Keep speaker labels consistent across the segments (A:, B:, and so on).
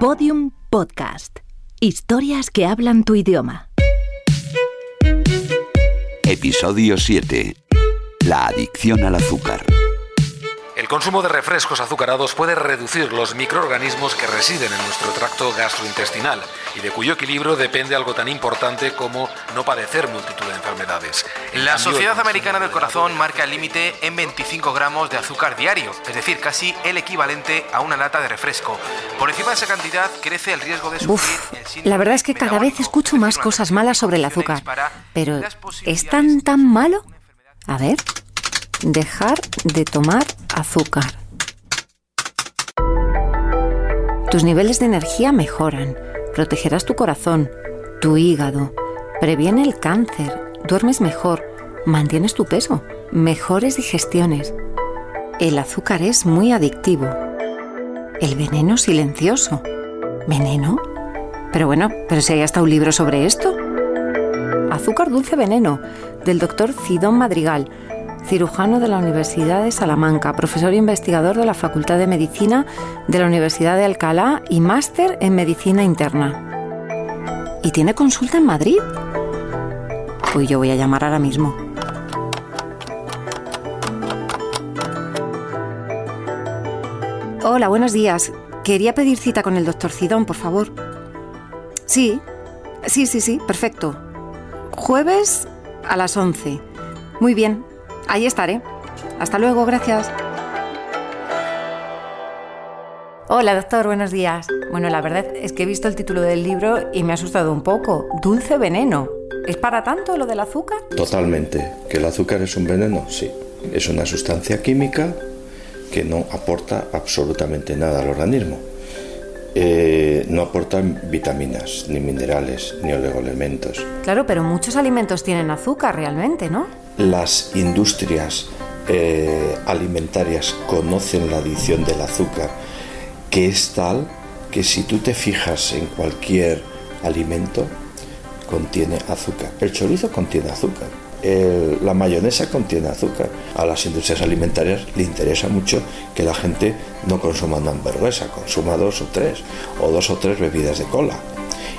A: Podium Podcast. Historias que hablan tu idioma.
B: Episodio 7. La adicción al azúcar.
C: El consumo de refrescos azucarados puede reducir los microorganismos que residen en nuestro tracto gastrointestinal y de cuyo equilibrio depende algo tan importante como no padecer multitud de enfermedades. En
D: La Sociedad Americana del
C: de
D: Corazón marca el límite en 25 gramos de azúcar diario, es decir, casi el equivalente a una lata de refresco. Por encima de esa cantidad crece el riesgo de sufrir
E: Uf,
D: el síndrome
E: la verdad es que cada vez escucho
D: es
E: más cosas malas sobre el azúcar. Pero, ¿es tan, tan malo? A ver, dejar de tomar azúcar. Tus niveles de energía mejoran, protegerás tu corazón, tu hígado, previene el cáncer, duermes mejor, mantienes tu peso, mejores digestiones. El azúcar es muy adictivo. El veneno silencioso. ¿Veneno? Pero bueno, pero si hay hasta un libro sobre esto. Azúcar Dulce Veneno, del doctor Cidón Madrigal, cirujano de la Universidad de Salamanca, profesor investigador de la Facultad de Medicina de la Universidad de Alcalá y máster en Medicina Interna. ¿Y tiene consulta en Madrid? Pues yo voy a llamar ahora mismo. Hola, buenos días. Quería pedir cita con el doctor Cidón, por favor. Sí, sí, sí, sí, perfecto. Jueves a las 11. Muy bien, ahí estaré. Hasta luego, gracias. Hola, doctor, buenos días. Bueno, la verdad es que he visto el título del libro y me ha asustado un poco. Dulce veneno. ¿Es para tanto lo del azúcar?
F: Totalmente. ¿Que el azúcar es un veneno? Sí. Es una sustancia química que no aporta absolutamente nada al organismo. Eh, no aporta vitaminas, ni minerales, ni oligoelementos.
E: Claro, pero muchos alimentos tienen azúcar realmente, ¿no?
F: Las industrias eh, alimentarias conocen la adición del azúcar, que es tal que si tú te fijas en cualquier alimento, contiene azúcar. El chorizo contiene azúcar. La mayonesa contiene azúcar. A las industrias alimentarias le interesa mucho que la gente no consuma una hamburguesa, consuma dos o tres, o dos o tres bebidas de cola.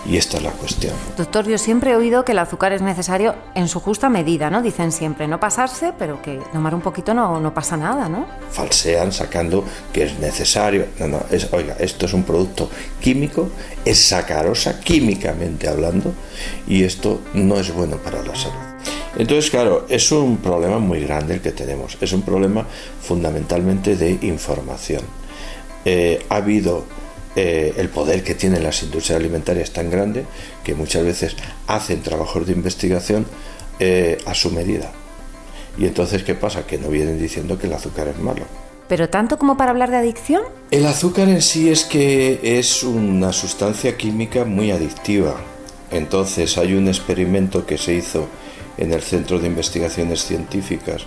F: Y esta es la cuestión.
E: Doctor, yo siempre he oído que el azúcar es necesario en su justa medida, ¿no? Dicen siempre, no pasarse, pero que tomar un poquito no, no pasa nada, ¿no?
F: falsean sacando que es necesario. No, no, es, oiga, esto es un producto químico, es sacarosa químicamente hablando, y esto no es bueno para la salud. Entonces, claro, es un problema muy grande el que tenemos. Es un problema fundamentalmente de información. Eh, ha habido eh, el poder que tienen las industrias alimentarias tan grande que muchas veces hacen trabajos de investigación eh, a su medida. Y entonces, ¿qué pasa? Que no vienen diciendo que el azúcar es malo.
E: Pero tanto como para hablar de adicción,
F: El azúcar en sí es que es una sustancia química muy adictiva. Entonces hay un experimento que se hizo en el Centro de Investigaciones Científicas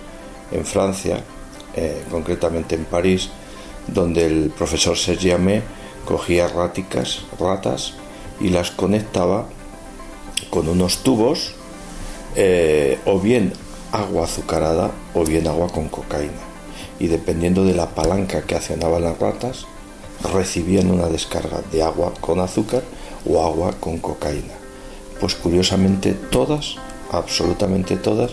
F: en Francia, eh, concretamente en París, donde el profesor Serge Amé cogía ráticas, ratas, y las conectaba con unos tubos, eh, o bien agua azucarada o bien agua con cocaína. Y dependiendo de la palanca que accionaban las ratas, recibían una descarga de agua con azúcar o agua con cocaína. Pues curiosamente todas, absolutamente todas,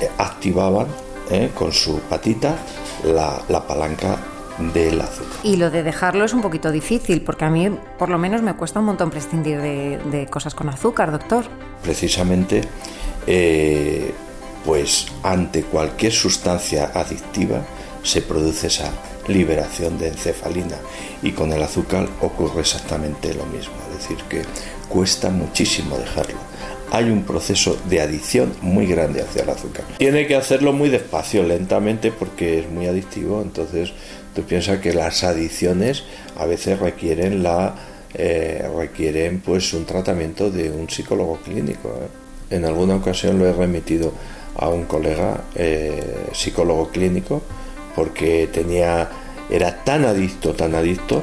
F: eh, activaban eh, con su patita la, la palanca del azúcar.
E: y lo de dejarlo es un poquito difícil, porque a mí por lo menos me cuesta un montón prescindir de, de cosas con azúcar, doctor.
F: precisamente eh, pues ante cualquier sustancia adictiva se produce esa liberación de encefalina y con el azúcar ocurre exactamente lo mismo, es decir, que cuesta muchísimo dejarlo. Hay un proceso de adicción muy grande hacia el azúcar. Tiene que hacerlo muy despacio, lentamente, porque es muy adictivo. Entonces, tú piensas que las adicciones a veces requieren la eh, requieren pues un tratamiento de un psicólogo clínico. ¿eh? En alguna ocasión lo he remitido a un colega eh, psicólogo clínico porque tenía era tan adicto, tan adicto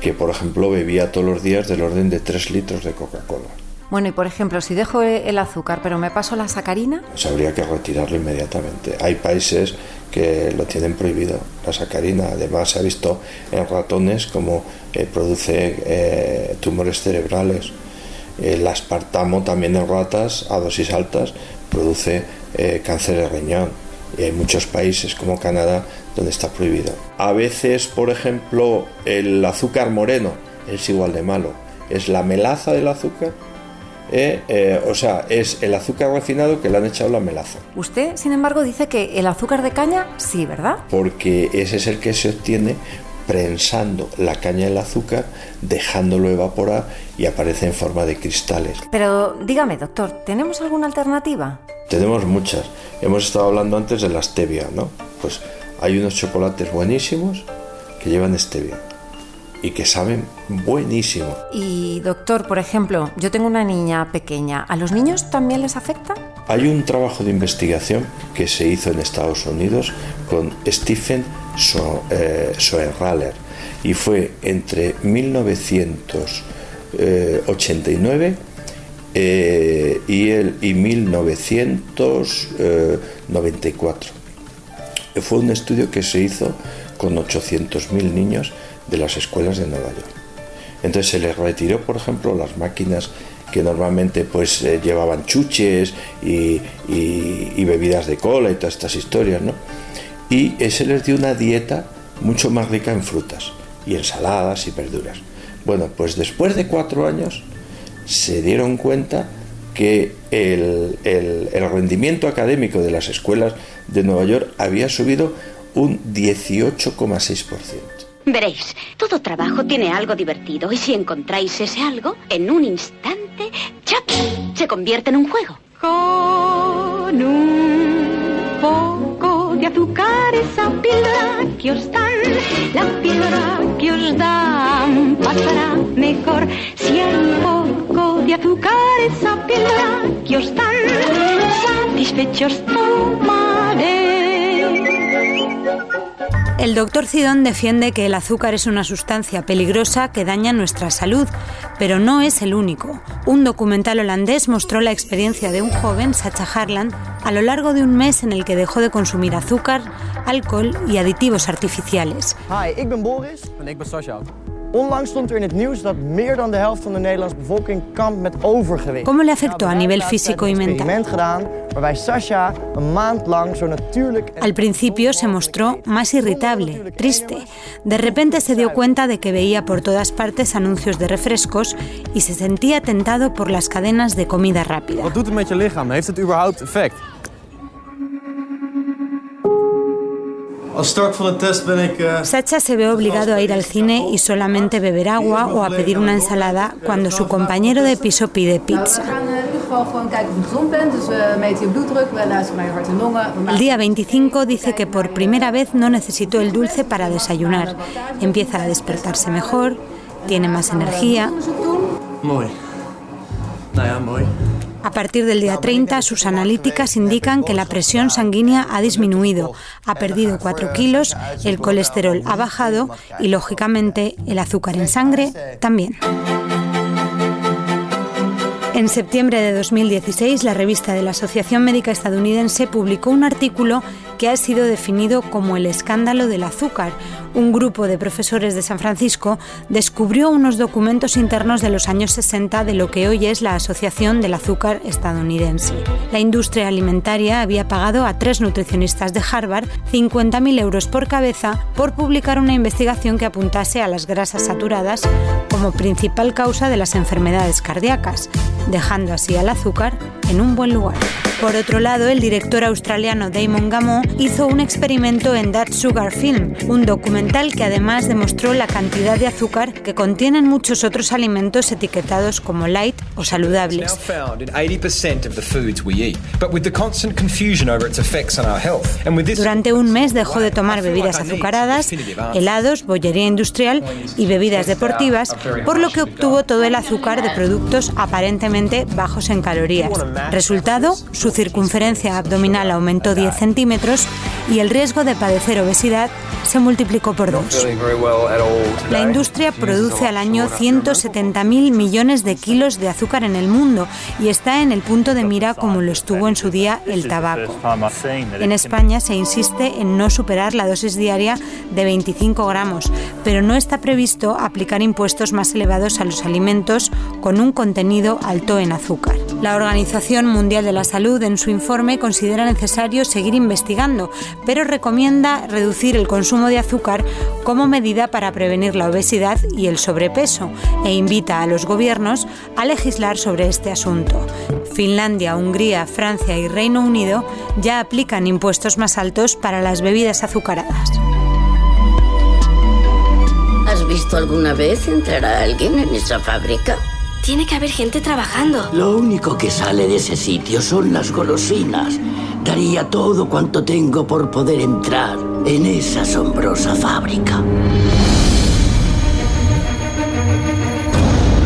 F: que por ejemplo bebía todos los días del orden de 3 litros de Coca-Cola.
E: Bueno, y por ejemplo, si dejo el azúcar pero me paso la sacarina...
F: Pues habría que retirarlo inmediatamente. Hay países que lo tienen prohibido, la sacarina. Además se ha visto en ratones como eh, produce eh, tumores cerebrales. El aspartamo también en ratas a dosis altas produce eh, cáncer de riñón. Y hay muchos países como Canadá donde está prohibido. A veces, por ejemplo, el azúcar moreno es igual de malo. Es la melaza del azúcar eh, eh, o sea, es el azúcar refinado que le han echado la melaza.
E: Usted, sin embargo, dice que el azúcar de caña sí, ¿verdad?
F: Porque ese es el que se obtiene prensando la caña del azúcar, dejándolo evaporar y aparece en forma de cristales.
E: Pero dígame, doctor, ¿tenemos alguna alternativa?
F: Tenemos muchas. Hemos estado hablando antes de la stevia, ¿no? Pues hay unos chocolates buenísimos que llevan stevia y que saben buenísimo.
E: Y doctor, por ejemplo, yo tengo una niña pequeña, ¿a los niños también les afecta?
F: Hay un trabajo de investigación que se hizo en Estados Unidos con Stephen Soenraller y fue entre 1989 eh, y, el, y 1994. Fue un estudio que se hizo con 800.000 niños de las escuelas de Nueva York. Entonces se les retiró, por ejemplo, las máquinas que normalmente pues eh, llevaban chuches y, bebidas de cola y todas estas historias, ¿no? Y se les dio una dieta mucho más rica en frutas y ensaladas y verduras. Bueno, pues después de cuatro años se dieron cuenta que el, el rendimiento académico de las escuelas de Nueva York había subido un 18,6%.
G: Veréis, todo trabajo tiene algo divertido y si encontráis ese algo, en un instante, ¡chap! se convierte en un juego.
H: Con un poco de azúcar, esa píldora que os dan, la píldora que os dan pasará mejor. Si hay un poco de azúcar, esa píldora que os dan, satisfechos tomaré.
I: El doctor Cidón defiende que el azúcar es una sustancia peligrosa que daña nuestra salud, pero no es el único. Un documental holandés mostró la experiencia de un joven, Sacha Harlan, a lo largo de un mes en el que dejó de consumir azúcar, alcohol y aditivos artificiales.
J: Hi, ik ben Boris. En ik ben Sascha. Onlangs stond er in het nieuws dat meer dan de helft van de Nederlandse bevolking kampt met overgewicht.
I: ¿Cómo le afectó a nivel físico y mental?
J: gedaan waarbij Sasha een maand lang zo natuurlijk.
I: Al principio se mostró más irritable, triste. De repente se dio cuenta de que veía por todas partes anuncios de refrescos y se sentía tentado por las cadenas de comida rápida.
J: Wat doet het met je lichaam? Heeft het überhaupt effect?
I: Sacha se ve obligado a ir al cine y solamente beber agua o a pedir una ensalada cuando su compañero de piso pide pizza. El día 25 dice que por primera vez no necesitó el dulce para desayunar. Empieza a despertarse mejor, tiene más energía. A partir del día 30, sus analíticas indican que la presión sanguínea ha disminuido, ha perdido 4 kilos, el colesterol ha bajado y, lógicamente, el azúcar en sangre también. En septiembre de 2016, la revista de la Asociación Médica Estadounidense publicó un artículo que ha sido definido como el escándalo del azúcar. Un grupo de profesores de San Francisco descubrió unos documentos internos de los años 60 de lo que hoy es la Asociación del Azúcar Estadounidense. La industria alimentaria había pagado a tres nutricionistas de Harvard 50.000 euros por cabeza por publicar una investigación que apuntase a las grasas saturadas como principal causa de las enfermedades cardíacas dejando así al azúcar en un buen lugar. Por otro lado, el director australiano Damon Gameau hizo un experimento en That Sugar Film, un documental que además demostró la cantidad de azúcar que contienen muchos otros alimentos etiquetados como light o saludables. Durante un mes dejó de tomar bebidas azucaradas, helados, bollería industrial y bebidas deportivas, por lo que obtuvo todo el azúcar de productos aparentemente bajos en calorías. Resultado, su circunferencia abdominal aumentó 10 centímetros y el riesgo de padecer obesidad se multiplicó por dos. La industria produce al año 170.000 millones de kilos de azúcar en el mundo y está en el punto de mira como lo estuvo en su día el tabaco. En España se insiste en no superar la dosis diaria de 25 gramos, pero no está previsto aplicar impuestos más elevados a los alimentos con un contenido alto en azúcar. La Organización Mundial de la Salud en su informe considera necesario seguir investigando, pero recomienda reducir el consumo de azúcar como medida para prevenir la obesidad y el sobrepeso e invita a los gobiernos a legislar sobre este asunto. Finlandia, Hungría, Francia y Reino Unido ya aplican impuestos más altos para las bebidas azucaradas.
K: ¿Has visto alguna vez entrar a alguien en esa fábrica?
L: Tiene que haber gente trabajando.
K: Lo único que sale de ese sitio son las golosinas. Daría todo cuanto tengo por poder entrar en esa asombrosa fábrica.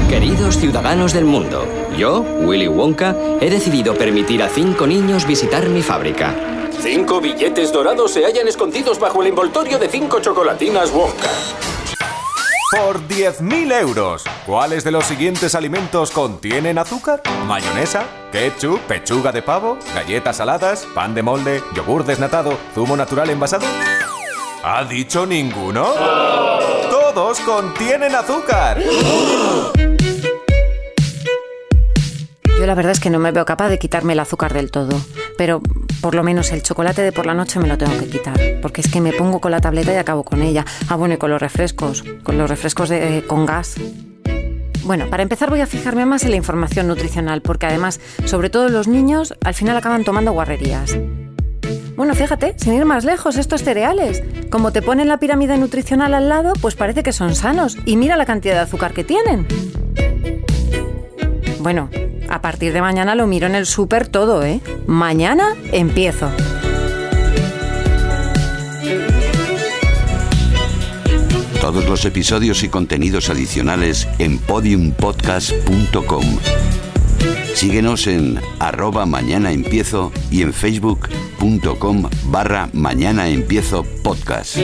M: Queridos ciudadanos del mundo, yo, Willy Wonka, he decidido permitir a cinco niños visitar mi fábrica.
N: Cinco billetes dorados se hallan escondidos bajo el envoltorio de cinco chocolatinas Wonka.
O: Por 10.000 euros, ¿cuáles de los siguientes alimentos contienen azúcar? ¿Mayonesa? ¿Ketchup? ¿Pechuga de pavo? ¿Galletas saladas? ¿Pan de molde? ¿Yogur desnatado? ¿Zumo natural envasado? ¿Ha dicho ninguno? ¡Todos contienen azúcar!
E: Yo la verdad es que no me veo capaz de quitarme el azúcar del todo, pero por lo menos el chocolate de por la noche me lo tengo que quitar, porque es que me pongo con la tableta y acabo con ella. Ah, bueno, y con los refrescos, con los refrescos de, con gas. Bueno, para empezar voy a fijarme más en la información nutricional, porque además, sobre todo los niños, al final acaban tomando guarrerías. Bueno, fíjate, sin ir más lejos, estos cereales, como te ponen la pirámide nutricional al lado, pues parece que son sanos. Y mira la cantidad de azúcar que tienen. Bueno, a partir de mañana lo miro en el súper todo, ¿eh? Mañana empiezo.
B: Todos los episodios y contenidos adicionales en podiumpodcast.com. Síguenos en arroba mañana empiezo y en facebook.com barra mañana empiezo podcast.